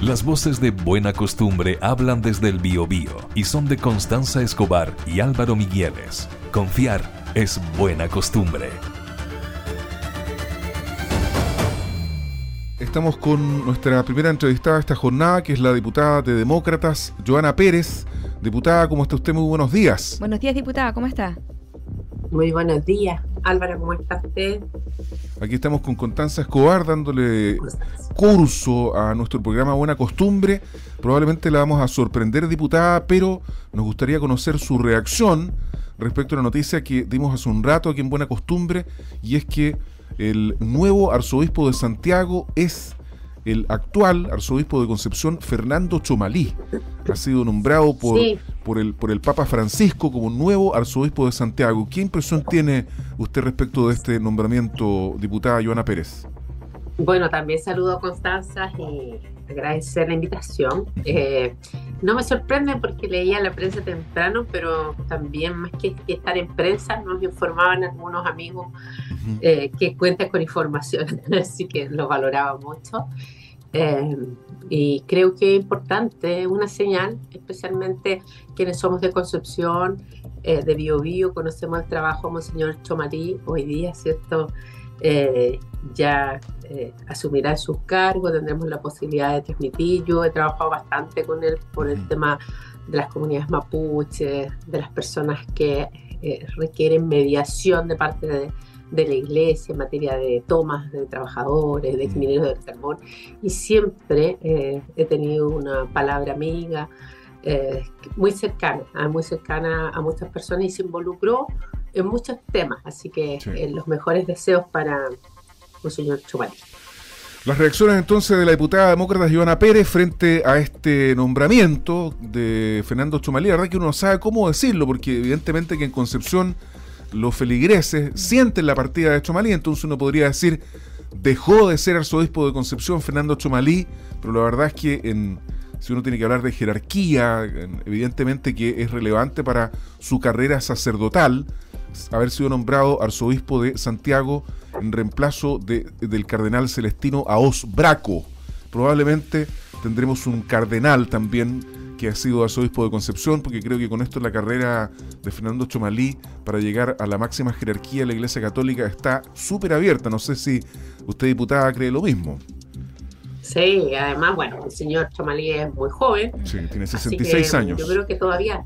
Las voces de Buena Costumbre hablan desde el Biobío y son de Constanza Escobar y Álvaro Migueles. Confiar es buena costumbre. Estamos con nuestra primera entrevistada de esta jornada, que es la diputada de Demócratas, Joana Pérez. Diputada, ¿cómo está usted? Muy buenos días. Buenos días, diputada, ¿cómo está? Muy buenos días. Álvaro, ¿cómo está usted? Aquí estamos con Constanza Escobar dándole curso a nuestro programa Buena Costumbre. Probablemente la vamos a sorprender, diputada, pero nos gustaría conocer su reacción respecto a la noticia que dimos hace un rato aquí en Buena Costumbre, y es que el nuevo arzobispo de Santiago es el actual arzobispo de Concepción, Fernando Chomalí. Ha sido nombrado por, por, el, por el Papa Francisco como nuevo arzobispo de Santiago. ¿Qué impresión tiene usted respecto de este nombramiento, diputada Joana Pérez? Bueno, también saludo a Constanza y agradecer la invitación. Eh, no me sorprende porque leía la prensa temprano, pero también más que, estar en prensa, nos informaban algunos amigos eh, que cuentan con información, así que lo valoraba mucho. Eh, y creo que es importante, una señal, especialmente quienes somos de Concepción, de Bio, Bio conocemos el trabajo de Monseñor Chomarí hoy día, ¿cierto? Eh, ya eh, asumirá sus cargos, tendremos la posibilidad de transmitir. Yo he trabajado bastante con él por el tema de las comunidades mapuches, de las personas que eh, requieren mediación de parte de, la iglesia en materia de tomas de trabajadores, de mineros del carbón, y siempre he tenido una palabra amiga, muy cercana, muy cercana a muchas personas y se involucró en muchos temas, así que eh, los mejores deseos para el señor Chumali. Las reacciones entonces de la diputada demócrata Ivana Pérez frente a este nombramiento de Fernando Chumalí, la verdad que uno no sabe cómo decirlo, porque evidentemente que en Concepción los feligreses sienten la partida de Chumalí, entonces uno podría decir, dejó de ser arzobispo de Concepción Fernando Chumalí, pero la verdad es que en, si uno tiene que hablar de jerarquía, evidentemente que es relevante para su carrera sacerdotal, haber sido nombrado arzobispo de Santiago en reemplazo de, del cardenal celestino Aos Braco. Probablemente tendremos un cardenal también que ha sido arzobispo de Concepción, porque creo que con esto la carrera de Fernando Chomalí para llegar a la máxima jerarquía de la Iglesia Católica está súper abierta. No sé si usted, diputada, cree lo mismo. Sí, además, bueno, el señor Chomalí es muy joven. Sí, tiene 66 años. Yo creo que todavía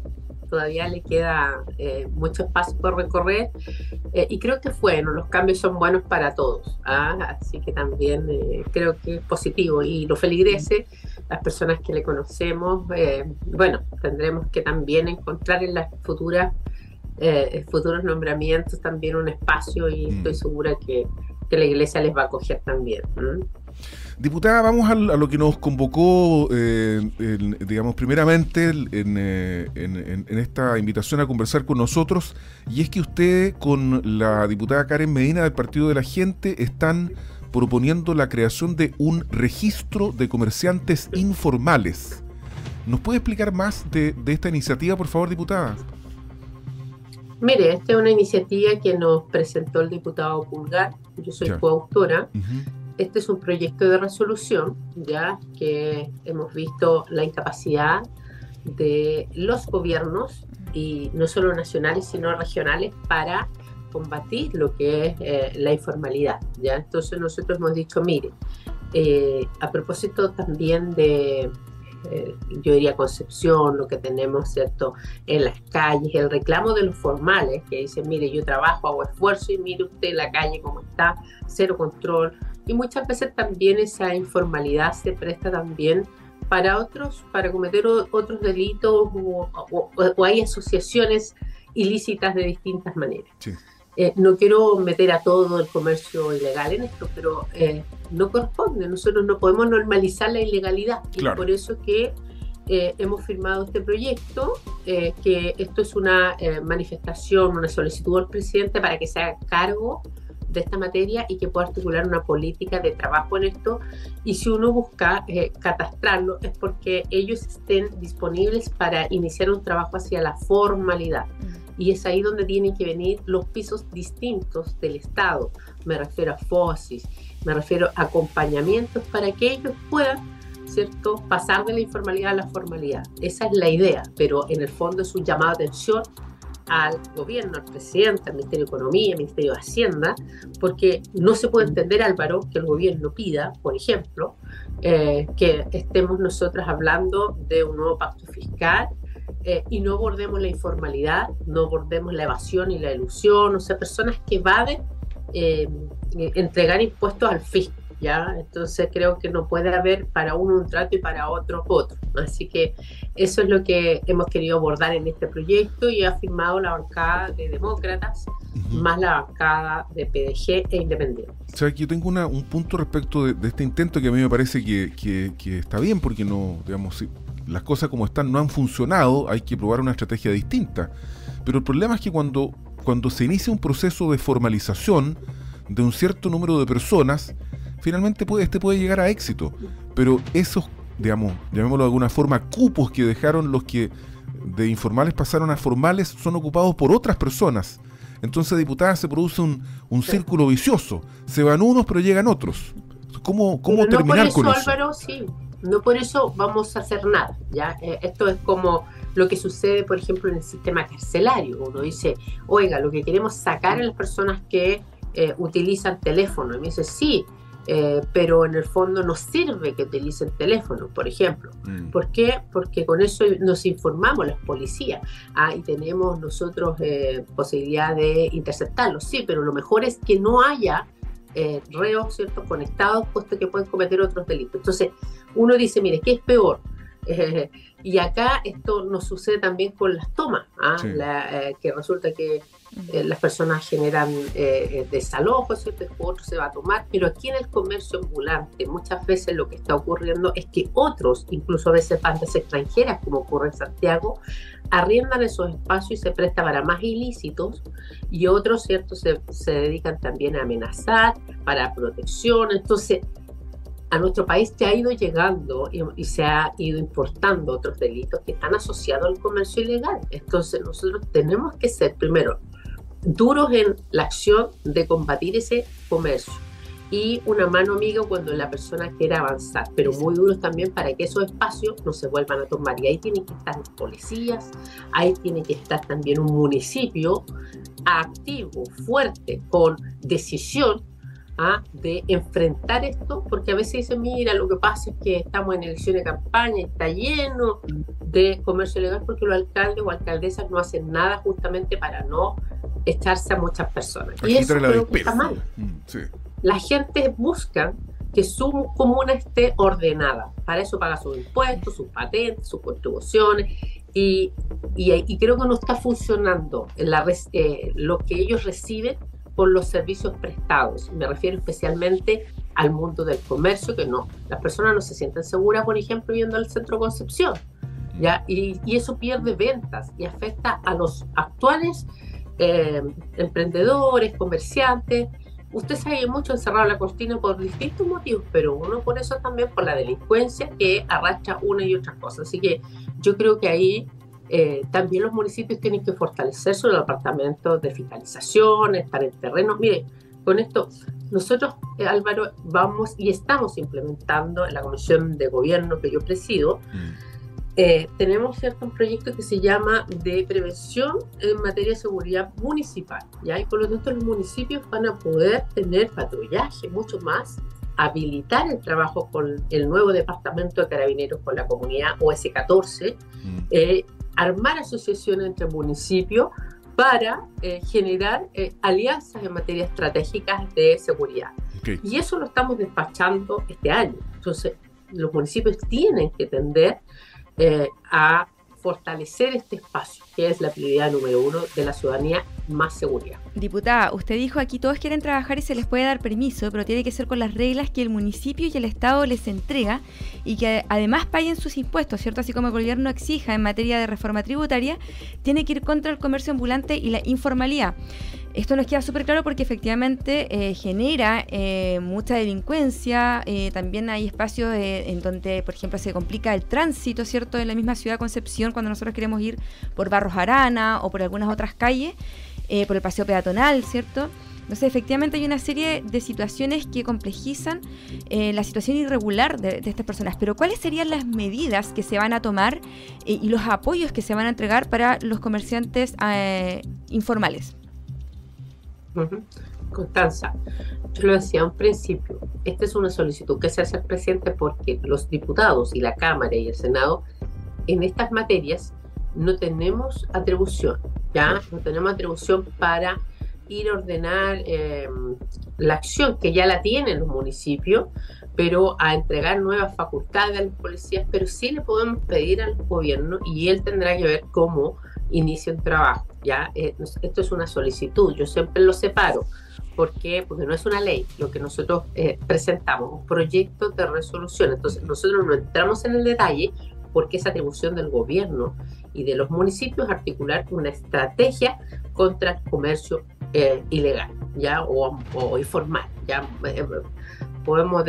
todavía le queda eh, mucho espacio por recorrer eh, y creo que bueno, los cambios son buenos para todos, ¿ah? así que también eh, creo que es positivo y los feligreses, las personas que le conocemos, bueno, tendremos que también encontrar en las futuras futuros nombramientos también un espacio y mm. estoy segura que, que la iglesia les va a acoger también. Diputada, vamos a, lo que nos convocó, eh, digamos, primeramente eh, en, esta invitación a conversar con nosotros, y es que usted con la diputada Karen Medina del Partido de la Gente están proponiendo la creación de un registro de comerciantes informales. ¿Nos puede explicar más de, esta iniciativa, por favor, diputada? Mire, esta es una iniciativa que nos presentó el diputado Pulgar, yo soy coautora, este es un proyecto de resolución, ya que hemos visto la incapacidad de los gobiernos, y no solo nacionales, sino regionales, para combatir lo que es eh, la informalidad. ¿ya? Entonces nosotros hemos dicho, mire, eh, a propósito también de, eh, yo diría Concepción, lo que tenemos, ¿cierto?, en las calles, el reclamo de los formales, que dicen, mire, yo trabajo, hago esfuerzo y mire usted la calle cómo está, cero control, y muchas veces también esa informalidad se presta también para otros, para cometer otros delitos o, hay asociaciones ilícitas de distintas maneras. Eh, no quiero meter a todo el comercio ilegal en esto, pero eh, no corresponde. Nosotros no podemos normalizar la ilegalidad y por eso que eh, hemos firmado este proyecto, que esto es una manifestación, una solicitud al presidente para que se haga cargo de esta materia y que pueda articular una política de trabajo en esto. Y si uno busca eh, catastrarlo es porque ellos estén disponibles para iniciar un trabajo hacia la formalidad. Y es ahí donde tienen que venir los pisos distintos del Estado. Me refiero a FOSIS, me refiero a acompañamientos para que ellos puedan ¿cierto?, pasar de la informalidad a la formalidad. Esa es la idea, pero en el fondo es un llamado de atención al gobierno, al presidente, al Ministerio de Economía, al Ministerio de Hacienda, porque no se puede entender, Álvaro, que el gobierno pida, por ejemplo, eh, que estemos nosotros hablando de un nuevo pacto fiscal eh, y no abordemos la informalidad, no abordemos la evasión y la ilusión, o sea, personas que evaden eh, entregar impuestos al fisco. ¿Ya? Entonces creo que no puede haber para uno un trato y para otro otro. Así que eso es lo que hemos querido abordar en este proyecto y ha firmado la bancada de demócratas más la bancada de PDG e Independiente. O sea, yo tengo un punto respecto de, este intento que a mí me parece que, que, está bien porque no, digamos, las cosas como están no han funcionado, hay que probar una estrategia distinta. Pero el problema es que cuando, cuando se inicia un proceso de formalización de un cierto número de personas, finalmente puede, este puede llegar a éxito. Pero esos, digamos, llamémoslo de alguna forma, cupos que dejaron los que de informales pasaron a formales son ocupados por otras personas. Entonces, diputada, se produce un, un círculo vicioso. Se van unos, pero llegan otros. ¿Cómo, cómo terminar con eso? Álvaro, sí. No por eso vamos a hacer nada. ¿ya? Eh, esto es como lo que sucede, por ejemplo, en el sistema carcelario. Uno dice, oiga, lo que queremos sacar a las personas que eh, utilizan teléfono. Y me dice, sí, eh, pero en el fondo no sirve que utilicen teléfono, por ejemplo. Mm. ¿Por qué? Porque con eso nos informamos las policías ah, y tenemos nosotros eh, posibilidad de interceptarlos, sí, pero lo mejor es que no haya eh, reos ¿cierto? conectados, puesto que pueden cometer otros delitos. Entonces, uno dice, mire, ¿qué es peor? Y acá esto nos sucede también con las tomas, ¿ah? que resulta que eh, las personas generan eh, eh desalojos, ¿cierto? otro se va a tomar, pero aquí en el comercio ambulante muchas veces lo que está ocurriendo es que otros, incluso a veces bandas extranjeras, como ocurre en Santiago, arriendan esos espacios y se presta para más ilícitos y otros, ¿cierto? Se, se dedican también a amenazar, para protección, entonces a nuestro país ya ha ido llegando y, y, se ha ido importando otros delitos que están asociados al comercio ilegal. Entonces nosotros tenemos que ser primero duros en la acción de combatir ese comercio y una mano amiga cuando la persona quiera avanzar, pero muy duros también para que esos espacios no se vuelvan a tomar. Y ahí tienen que estar policías, ahí tiene que estar también un municipio activo, fuerte, con decisión ¿ah? de enfrentar esto, porque a veces dicen, mira, lo que pasa es que estamos en elección de campaña, está lleno de comercio ilegal porque los alcaldes o alcaldesas no hacen nada justamente para no echarse a muchas personas. y eso creo que está mal. Mm, la gente busca que su comuna esté ordenada. Para eso paga sus impuestos, sus patentes, sus contribuciones. Y, y, creo que no está funcionando en la, eh, lo que ellos reciben por los servicios prestados. Me refiero especialmente al mundo del comercio, que no, las personas no se sienten seguras, por ejemplo, yendo al centro Concepción. ¿ya? Y, eso pierde ventas y afecta a los actuales eh, emprendedores, comerciantes. Usted ha mucho encerrado la cortina por distintos motivos, pero uno por eso también por la delincuencia que arrastra una y otra cosa. Así que yo creo que ahí eh, también los municipios tienen que fortalecer su departamento de fiscalización, estar en terrenos. Mire, con esto, nosotros, eh, Álvaro, vamos y estamos implementando en la comisión de gobierno que yo presido. Mm. Eh, tenemos cierto un proyecto que se llama de prevención en materia de seguridad municipal, ¿ya? y por lo tanto los municipios van a poder tener patrullaje mucho más, habilitar el trabajo con el nuevo departamento de carabineros con la comunidad OS14, mm. eh, armar asociaciones entre municipios para eh, generar alianzas en materia estratégicas de seguridad. Y eso lo estamos despachando este año. Entonces, los municipios tienen que tender eh, a fortalecer este espacio, que es la prioridad número uno de la ciudadanía, más seguridad. Diputada, usted dijo aquí todos quieren trabajar y se les puede dar permiso, pero tiene que ser con las reglas que el municipio y el Estado les entrega y que además paguen sus impuestos, ¿cierto? Así como el gobierno exija en materia de reforma tributaria, tiene que ir contra el comercio ambulante y la informalidad. Esto nos queda súper claro porque efectivamente eh, genera eh, mucha delincuencia, eh, también hay espacios en donde, por ejemplo, se complica el tránsito, ¿cierto? En la misma ciudad de Concepción, cuando nosotros queremos ir por Barros Arana o por algunas otras calles, por el paseo peatonal, ¿cierto? Entonces, efectivamente hay una serie de situaciones que complejizan eh, la situación irregular de, estas personas. Pero, ¿cuáles serían las medidas que se van a tomar eh, y los apoyos que se van a entregar para los comerciantes eh, informales? Constanza, yo lo decía un principio, esta es una solicitud que se hace al presidente porque los diputados y la Cámara y el Senado en estas materias no tenemos atribución, ¿ya? No tenemos atribución para ir a ordenar em, la acción que ya la tienen los municipios, pero a entregar nuevas facultades a los policías, pero sí le podemos pedir al gobierno y él tendrá que ver cómo inicia un trabajo. ¿ya? Eh, esto es una solicitud, yo siempre lo separo. ¿Por qué? Porque no es una ley lo que nosotros eh, presentamos, un proyecto de resolución. Entonces nosotros no entramos en el detalle porque es atribución del gobierno y de los municipios articular una estrategia contra el comercio eh, ilegal ya o, informal. Ya podemos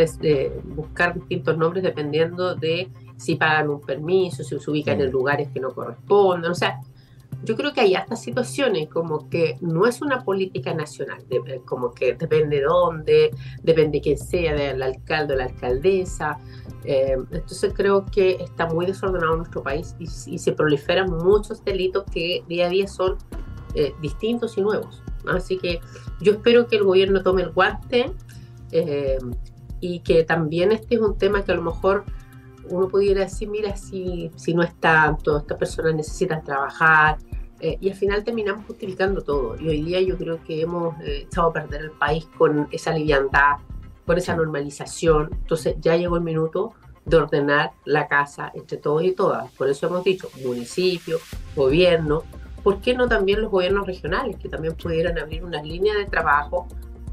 buscar distintos nombres dependiendo de si pagan un permiso, si se ubican en lugares que no corresponden. O sea, yo creo que hay hasta situaciones como que no es una política nacional, como que depende de dónde, depende de quién sea, del alcalde o la alcaldesa. Eh, entonces creo que está muy desordenado nuestro país y, se proliferan muchos delitos que día a día son eh, distintos y nuevos. Así que yo espero que el gobierno tome el guante eh, y que también este es un tema que a lo mejor uno pudiera decir, mira, si, si no es tanto, estas personas necesitan trabajar, eh, y al final terminamos justificando todo. Y hoy día yo creo que hemos eh, echado a perder el país con esa liviandad, con esa normalización. Entonces ya llegó el minuto de ordenar la casa entre todos y todas. Por eso hemos dicho municipio, gobierno, ¿por qué no también los gobiernos regionales que también pudieran abrir una línea de trabajo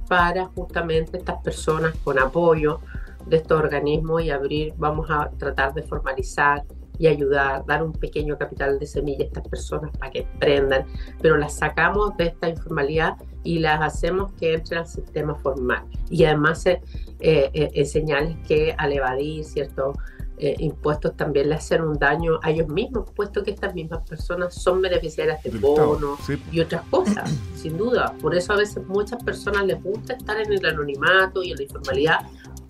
para justamente estas personas con apoyo de estos organismos y abrir, vamos a tratar de formalizar y ayudar, dar un pequeño capital de semilla a estas personas para que emprendan, pero las sacamos de esta informalidad y las hacemos que entren al sistema formal. Y además eh, eh, enseñarles que al evadir ciertos eh, impuestos también le hacen un daño a ellos mismos, puesto que estas mismas personas son beneficiarias de bonos y otras cosas, sin duda. Por eso a veces muchas personas les gusta estar en el anonimato y en la informalidad,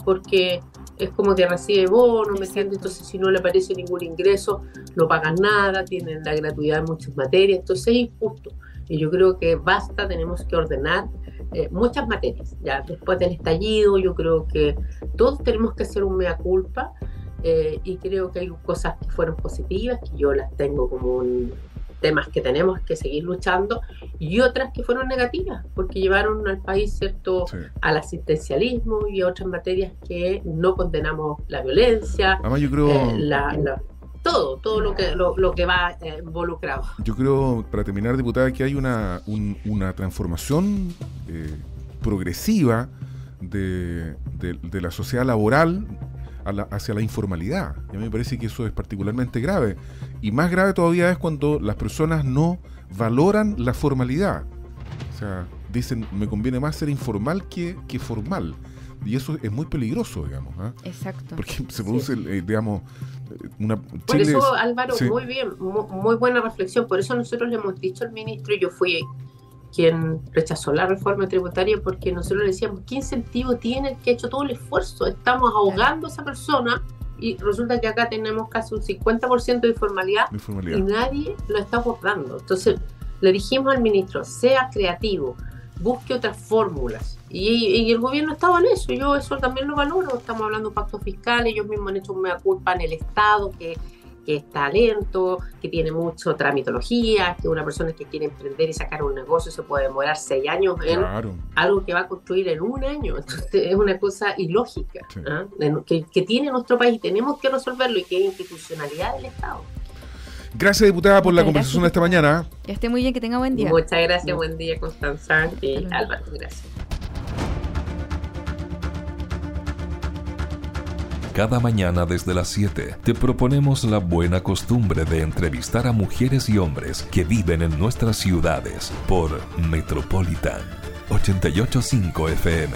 porque es como que recibe bono, ¿me entiendes? Entonces, si no le aparece ningún ingreso, no pagan nada, tienen la gratuidad en muchas materias, entonces es injusto. Y yo creo que basta, tenemos que ordenar eh, muchas materias. Ya después del estallido, yo creo que todos tenemos que hacer un mea culpa. Eh, y creo que hay cosas que fueron positivas, que yo las tengo como un, temas que tenemos que seguir luchando y otras que fueron negativas porque llevaron al país cierto al asistencialismo y a otras materias que no condenamos la violencia Además, yo creo eh, todo todo lo que lo, que va eh, involucrado. Yo creo para terminar diputada que hay una una transformación eh, progresiva de, de, la sociedad laboral hacia la informalidad. Y a mí me parece que eso es particularmente grave. Y más grave todavía es cuando las personas no valoran la formalidad. O sea, dicen, me conviene más ser informal que, que formal. Y eso es muy peligroso, digamos. ¿ah? Exacto. Porque se produce, eh, digamos, una... Por eso, Álvaro, muy bien, muy, buena reflexión. Por eso nosotros le hemos dicho al ministro, y yo fui quien rechazó la reforma tributaria porque nosotros le decíamos, ¿qué incentivo tiene el que ha hecho todo el esfuerzo? Estamos ahogando a esa persona y resulta que acá tenemos casi un 50% de informalidad, y nadie lo está abordando. Entonces le dijimos al ministro, sea creativo, busque otras fórmulas. Y, el gobierno estaba en eso, yo eso también lo valoro. Estamos hablando de pacto fiscal, ellos mismos han hecho una culpa en el Estado, que que es talento, que tiene mucho tramitología, que una persona que quiere emprender y sacar un negocio se puede demorar seis años en algo que va a construir en un año. Entonces es una cosa ilógica ¿ah? que, que, tiene nuestro país y tenemos que resolverlo y que es institucionalidad del Estado. Gracias, diputada, por la conversación de esta mañana. Que esté muy bien, que tenga buen día. Muchas gracias, buen día, Constanza y Álvaro. Gracias. Cada mañana desde las 7 te proponemos la buena costumbre de entrevistar a mujeres y hombres que viven en nuestras ciudades por Metropolitan 885 FM.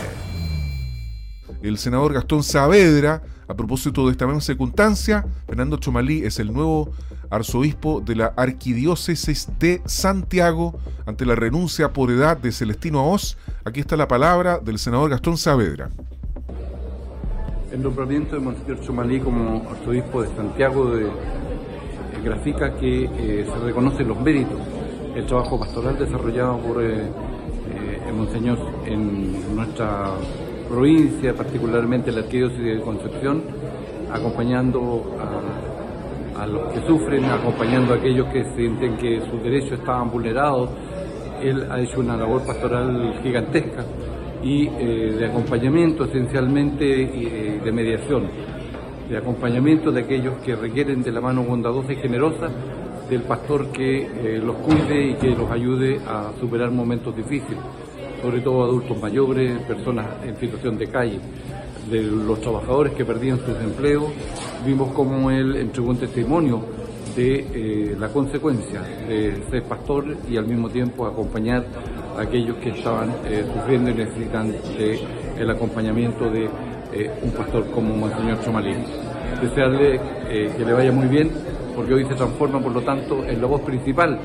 el senador Gastón Saavedra, a propósito de esta misma circunstancia, Fernando Chomalí es el nuevo arzobispo de la Arquidiócesis de Santiago ante la renuncia por edad de Celestino Aoz. Aquí está la palabra del senador Gastón Saavedra. El nombramiento de Monseñor Chomalí como arzobispo de Santiago de, grafica que eh, se reconocen los méritos, el trabajo pastoral desarrollado por eh, eh, Monseñor en nuestra provincia, particularmente la arquidiócesis de Concepción, acompañando a, los que sufren, acompañando a aquellos que sienten que sus derechos estaban vulnerados. Él ha hecho una labor pastoral gigantesca y eh, de acompañamiento esencialmente eh, de mediación, de acompañamiento de aquellos que requieren de la mano bondadosa y generosa del pastor que eh, los cuide y que los ayude a superar momentos difíciles, sobre todo adultos mayores, personas en situación de calle, de los trabajadores que perdían sus empleos. Vimos cómo él entregó un testimonio de la consecuencia de ser pastor y al mismo tiempo acompañar aquellos que estaban eh, sufriendo y necesitan el acompañamiento de eh, un pastor como Monseñor Chomalín. Desearle eh, que le vaya muy bien, porque hoy se transforma, por lo tanto, en la voz principal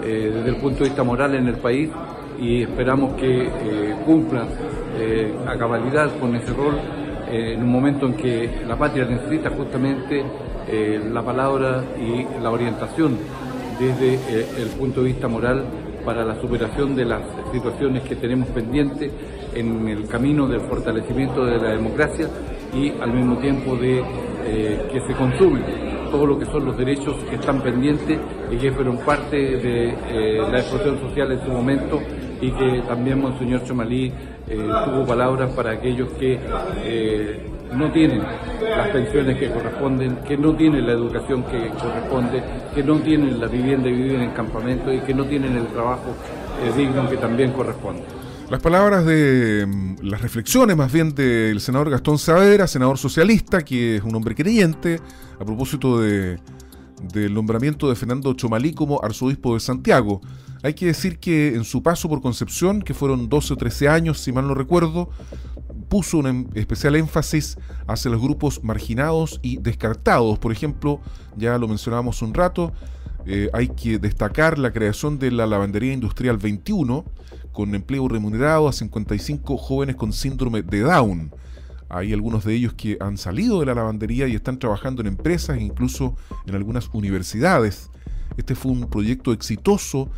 desde el punto de vista moral en el país y esperamos que cumpla a cabalidad con ese rol en un momento en que la patria necesita justamente la palabra y la orientación desde el punto de vista moral para la superación de las situaciones que tenemos pendientes en el camino del fortalecimiento de la democracia y al mismo tiempo de eh, que se consume todo lo que son los derechos que están pendientes y que fueron parte de eh, la explosión social en su momento y que también Monseñor Chomalí eh, tuvo palabras para aquellos que no tienen las pensiones que corresponden, que no tienen la educación que corresponde, que no tienen la vivienda y viven en campamento y que no tienen el trabajo eh, digno que también corresponde. Las palabras de mm, las reflexiones más bien del senador Gastón Saavedra, senador socialista, que es un hombre creyente, a propósito de, del nombramiento de Fernando Chomalí como arzobispo de Santiago. Hay que decir que en su paso por Concepción, que fueron 12 o 13 años, si mal no recuerdo, puso un em, especial énfasis hacia los grupos marginados y descartados. Por ejemplo, ya lo mencionábamos un rato, eh, hay que destacar la creación de la lavandería industrial 21, con empleo remunerado a 55 jóvenes con síndrome de Down. Hay algunos de ellos que han salido de la lavandería y están trabajando en empresas e incluso en algunas universidades. Este fue un proyecto exitoso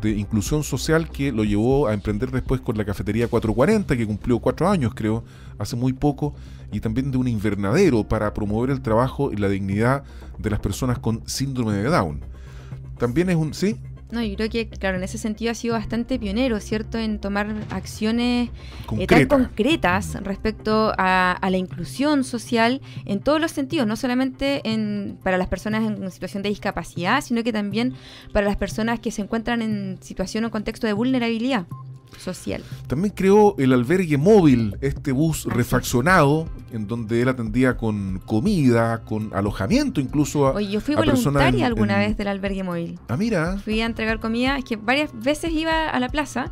de inclusión social que lo llevó a emprender después con la cafetería 440, que cumplió cuatro años, creo, hace muy poco, y también de un invernadero para promover el trabajo y la dignidad de las personas con síndrome de Down. También es un, ¿sí? No, yo creo que, claro, en ese sentido ha sido bastante pionero, ¿cierto?, en tomar acciones eh, tan concretas respecto a, la inclusión social en todos los sentidos, no solamente en, para las personas en situación de discapacidad, sino que también para las personas que se encuentran en situación o contexto de vulnerabilidad social. También creó el albergue móvil, este bus refaccionado, en donde él atendía con comida, con alojamiento incluso a Oye, yo fui voluntaria alguna vez del albergue móvil. Ah, mira. Fui a entregar comida, es que varias veces iba a la plaza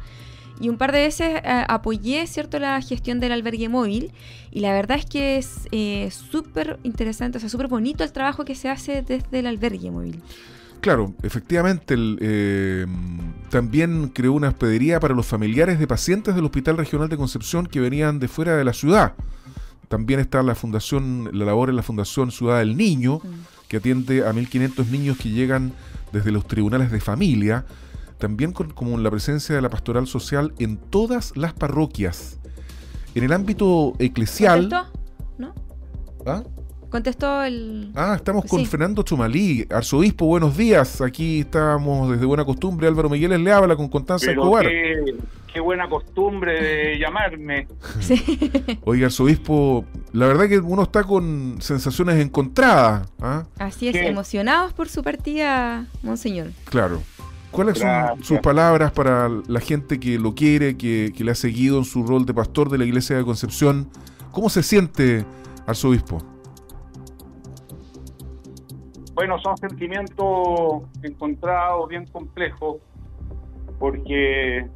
y un par de veces eh, apoyé cierto la gestión del albergue móvil y la verdad es que es eh, súper interesante, o sea, súper bonito el trabajo que se hace desde el albergue móvil. Claro, efectivamente, el, eh, también creó una hospedería para los familiares de pacientes del Hospital Regional de Concepción que venían de fuera de la ciudad. También está la fundación, la labor en la Fundación Ciudad del Niño, mm. que atiende a 1.500 niños que llegan desde los tribunales de familia. También con, como la presencia de la pastoral social en todas las parroquias. En el ámbito eclesial... ¿No? ¿Ah? Contestó el. Ah, estamos con Fernando Chumalí, arzobispo, buenos días. Aquí estamos desde buena costumbre. Álvaro Migueles le habla con Constanza Escobar. Qué, buena costumbre de llamarme. Sí. Oiga, arzobispo, la verdad que uno está con sensaciones encontradas. ¿ah? Así es, emocionados por su partida, Monseñor. Claro. ¿Cuáles son sus palabras para la gente que lo quiere, que, que le ha seguido en su rol de pastor de la iglesia de Concepción? ¿Cómo se siente, arzobispo? Bueno, son sentimientos encontrados, bien complejos, porque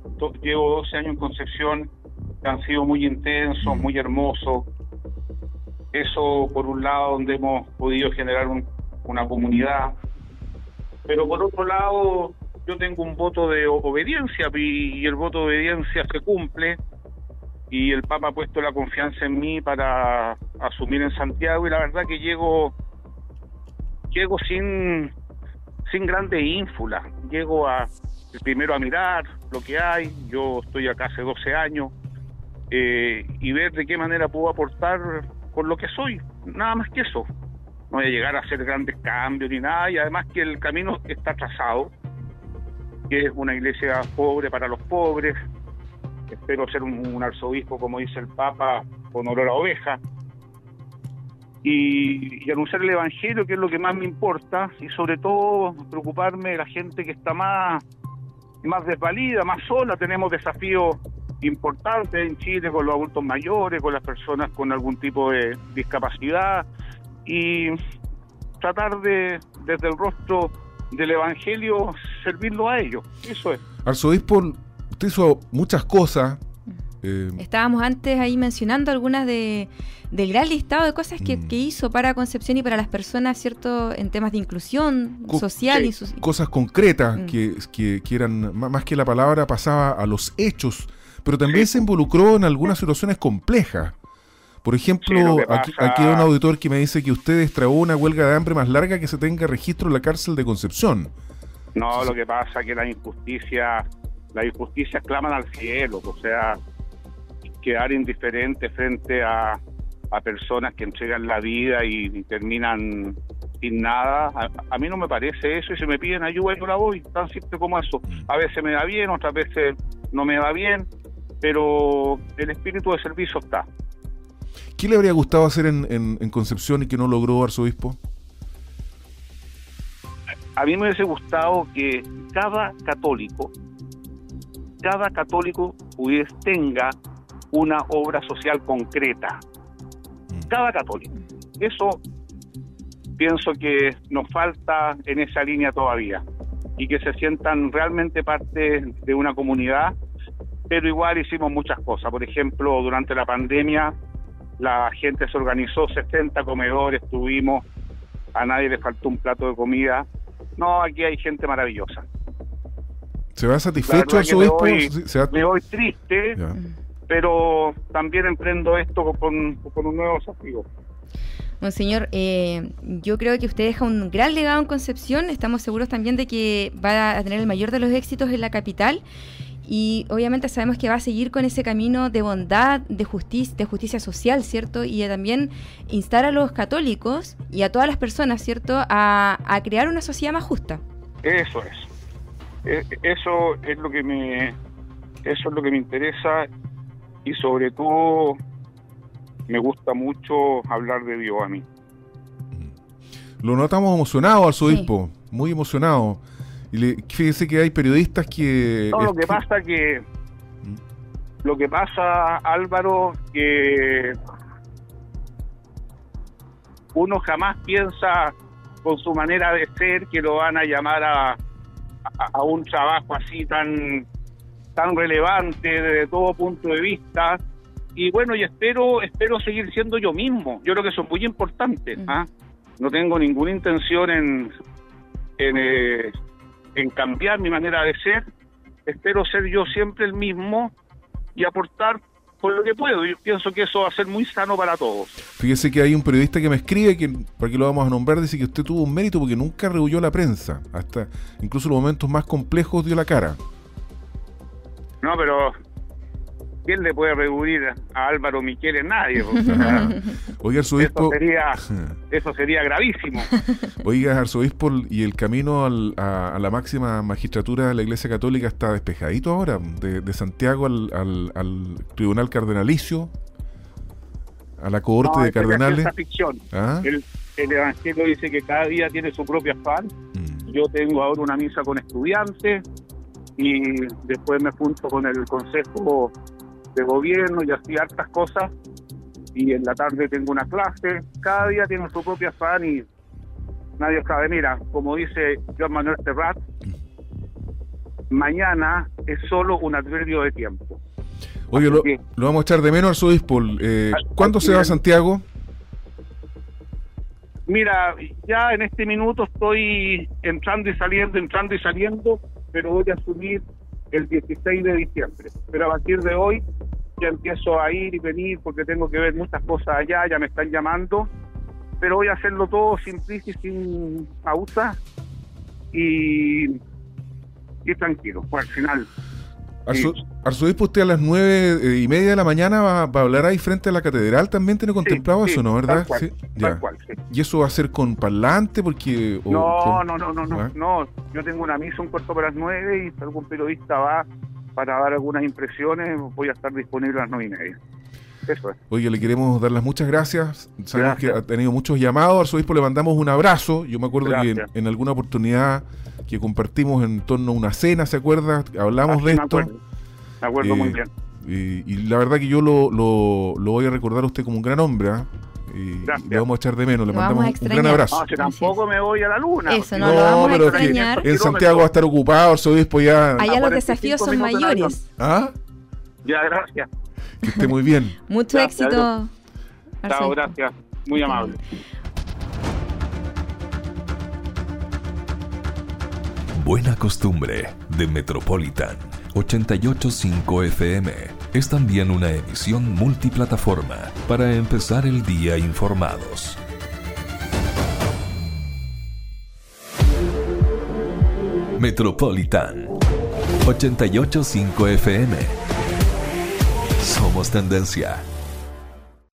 llevo 12 años en Concepción que han sido muy intensos, mm. muy hermosos, Eso por un lado donde hemos podido generar una comunidad, pero por otro lado yo tengo un voto de obediencia y el voto de obediencia se cumple y el Papa ha puesto la confianza en mí para asumir en Santiago y la verdad que llego llego sin sin grandes ínfulas, llego a primero a mirar lo que hay, yo estoy acá hace 12 años eh, y ver de qué manera puedo aportar con lo que soy, nada más que eso. No voy a llegar a hacer grandes cambios ni nada. Y además que el camino está trazado, que es una iglesia pobre para los pobres, espero ser un, arzobispo, como dice el Papa, con olor a oveja, y, anunciar el Evangelio, que es lo que más me importa, y sobre todo preocuparme de la gente que está más, más desvalida, más sola. Tenemos desafíos importantes en Chile con los adultos mayores, con las personas con algún tipo de discapacidad, y tratar de, desde el rostro del Evangelio, servirlo a ellos. Eso es. Arzobispo, usted hizo muchas cosas. Eh, Estábamos antes ahí mencionando algunas de, del gran listado de cosas que, mm. hizo para Concepción y para las personas, ¿cierto? En temas de inclusión social. Y Cosas concretas mm. que, que, eran, más que la palabra, pasaba a los hechos, pero también se involucró en algunas situaciones complejas. Por ejemplo, aquí, aquí, hay un auditor que me dice que ustedes trajo una huelga de hambre más larga que se tenga registro en la cárcel de Concepción. No, lo que pasa es que la injusticia las injusticias claman al cielo, o sea, quedar indiferente frente a, a personas que entregan la vida y, terminan sin nada, a, mí no me parece eso y si me piden ayuda yo la voy, tan simple como eso. A veces me da bien, otras veces no me va bien, pero el espíritu de servicio está. ¿Qué le habría gustado hacer en, en Concepción y que no logró arzobispo? A mí me hubiese gustado que cada católico cada católico pudiese tenga una obra social concreta. Mm. Cada católico. Eso pienso que nos falta en esa línea todavía y que se sientan realmente parte de una comunidad, pero igual hicimos muchas cosas. Por ejemplo, durante la pandemia la gente se organizó, 60 comedores tuvimos, a nadie le faltó un plato de comida. No, aquí hay gente maravillosa. ¿Se va satisfecho a su Me voy, triste, pero también emprendo esto con, un nuevo desafío. Monseñor, eh, yo creo que usted deja un gran legado en Concepción. Estamos seguros también de que va a tener el mayor de los éxitos en la capital. Y obviamente sabemos que va a seguir con ese camino de bondad, de justicia, de justicia social, ¿cierto? Y también instar a los católicos y a todas las personas, ¿cierto?, a, a crear una sociedad más justa. Eso es. Eh, eso es lo que me eso es lo que me interesa y sobre todo me gusta mucho hablar de Dios a mí. Lo notamos emocionado al su muy emocionado. Y le, fíjese que hay periodistas que... No, lo que pasa que... ¿Mm? Lo que pasa, Álvaro, que uno jamás piensa con su manera de ser que lo van a llamar a, a, un trabajo así tan, tan relevante desde todo punto de vista. Y bueno, y espero, espero seguir siendo yo mismo. Yo creo que eso es muy importante. ¿ah? No tengo ninguna intención en, en, eh, en cambiar mi manera de ser. Espero ser yo siempre el mismo y aportar con lo que puedo. Yo pienso que eso va a ser muy sano para todos. Fíjese que hay un periodista que me escribe, que para que lo vamos a nombrar, dice que usted tuvo un mérito porque nunca rehuyó la prensa. Hasta incluso los momentos más complejos dio la cara. No, pero ¿quién le puede rehuir a Álvaro Miquel? Nadie. Oiga, arzobispo. Eso sería, eso sería gravísimo. Oiga, arzobispo, ¿y el camino a, la máxima magistratura de la Iglesia Católica está despejadito ahora? De, Santiago al, al, Tribunal Cardenalicio, a la cohorte de cardenales. Es ficción. ¿Ah? El, Evangelio dice que cada día tiene su propio afán. Mm. Yo tengo ahora una misa con estudiantes y después me junto con el Consejo de gobierno y así hartas cosas. Y en la tarde tengo una clase, cada día tiene su propia afán y nadie sabe, mira, como dice Joan Manuel Serrat, mañana es solo un adverbio de tiempo. Oye, lo, vamos a echar de menos, al Eh, ¿Cuándo se va a Santiago? Mira, ya en este minuto estoy entrando y saliendo, entrando y saliendo, pero voy a asumir el 16 de diciembre. Pero a partir de hoy ya empiezo a ir y venir porque tengo que ver muchas cosas allá, ya me están llamando, pero voy a hacerlo todo sin prisa sin pausa y, y tranquilo. Pues al final Arzobispo, usted a las nueve eh, y media de la mañana va, a hablar ahí frente a la catedral. También tiene contemplado eso, ¿no? ¿Verdad? sí. ¿Y eso va a ser con parlante? porque no, no, no, no, no, ¿Ah? no. Yo tengo una misa un cuarto para las nueve y si algún periodista va para dar algunas impresiones, voy a estar disponible a las nueve y media. Eso es. Oye, le queremos dar las muchas gracias. Sabemos que ha tenido muchos llamados. Arzobispo, le mandamos un abrazo. Yo me acuerdo que en alguna oportunidad que compartimos en torno a una cena, ¿se acuerda? Hablamos de esto. Me acuerdo, muy bien. Y, la verdad que yo lo, lo, voy a recordar a usted como un gran hombre, ¿ah? Y le vamos a echar de menos, le mandamos un gran abrazo. No, tampoco me voy a la luna. Eso, no, lo vamos a extrañar. En Santiago va a estar ocupado, el obispo ya. Allá los desafíos son mayores. ¿Ah? Ya, gracias. Que esté muy bien. Mucho éxito. Chao, gracias. Muy amable. Buena Costumbre de Metropolitan 885 FM es también una emisión multiplataforma para empezar el día informados. Metropolitan 885 FM. Somos tendencia.